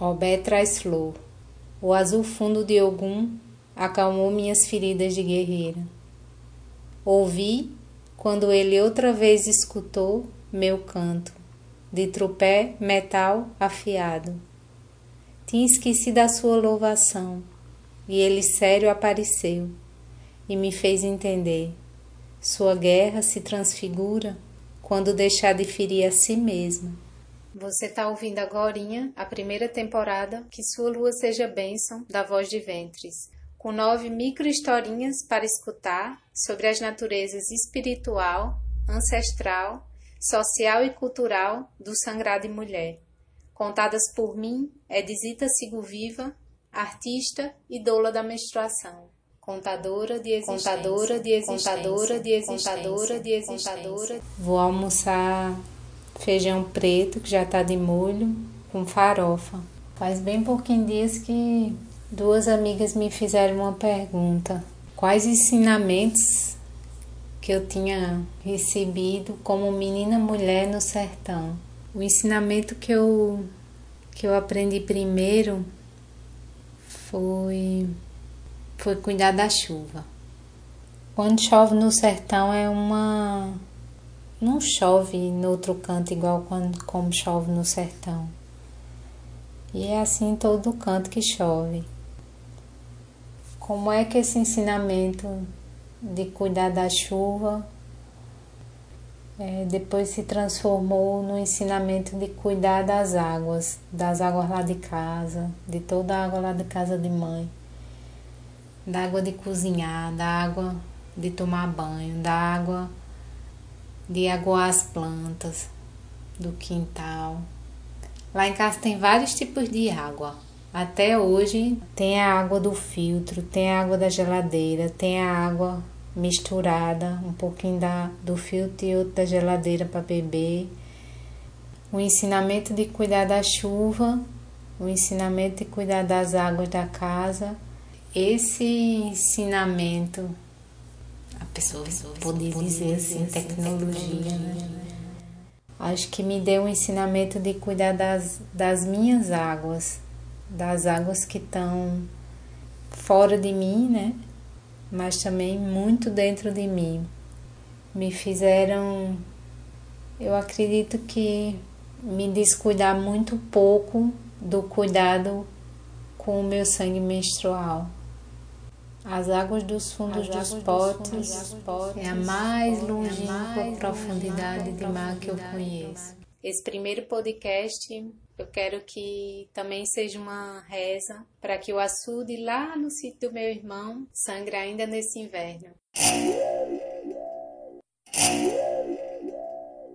Obé traz flor. O azul fundo de Ogum acalmou minhas feridas de guerreira. Ouvi quando ele outra vez escutou meu canto, de tropé metal afiado. Tinha esquecido a sua louvação, e ele sério apareceu e me fez entender. Sua guerra se transfigura quando deixar de ferir a si mesmo. Você está ouvindo agora a primeira temporada Que Sua Lua Seja Bênção, da Voz de Ventres, com nove micro-historinhas para escutar sobre as naturezas espiritual, ancestral, social e cultural do sagrado e mulher, contadas por mim, Edisita Sigoviva, artista e doula da menstruação. Contadora de existência, contadora de existência, contadora de existência, contadora de existência. Vou almoçar feijão preto que já está de molho com farofa. Faz bem pouquinho dias que duas amigas me fizeram uma pergunta: quais ensinamentos que eu tinha recebido como menina mulher no sertão? O ensinamento que eu que eu aprendi primeiro foi foi cuidar da chuva. Quando chove no sertão é uma. Não chove no outro canto igual quando, como chove no sertão. E é assim em todo canto que chove. Como é que esse ensinamento de cuidar da chuva é, depois se transformou no ensinamento de cuidar das águas, das águas lá de casa, de toda a água lá de casa de mãe da água de cozinhar, da água de tomar banho, da água de aguar as plantas do quintal. Lá em casa tem vários tipos de água. Até hoje tem a água do filtro, tem a água da geladeira, tem a água misturada, um pouquinho da, do filtro e outro da geladeira para beber. O ensinamento de cuidar da chuva, o ensinamento de cuidar das águas da casa esse ensinamento, a pessoa, a pessoa poder dizer assim, tecnologia, tecnologia né? Acho que me deu um ensinamento de cuidar das, das minhas águas, das águas que estão fora de mim, né? Mas também muito dentro de mim. Me fizeram, eu acredito que me descuidar muito pouco do cuidado com o meu sangue menstrual. As águas dos fundos águas dos potes, dos potes é a mais é longínqua é profundidade de mar que eu conheço. Esse primeiro podcast eu quero que também seja uma reza para que o açude lá no sítio do meu irmão sangre ainda nesse inverno.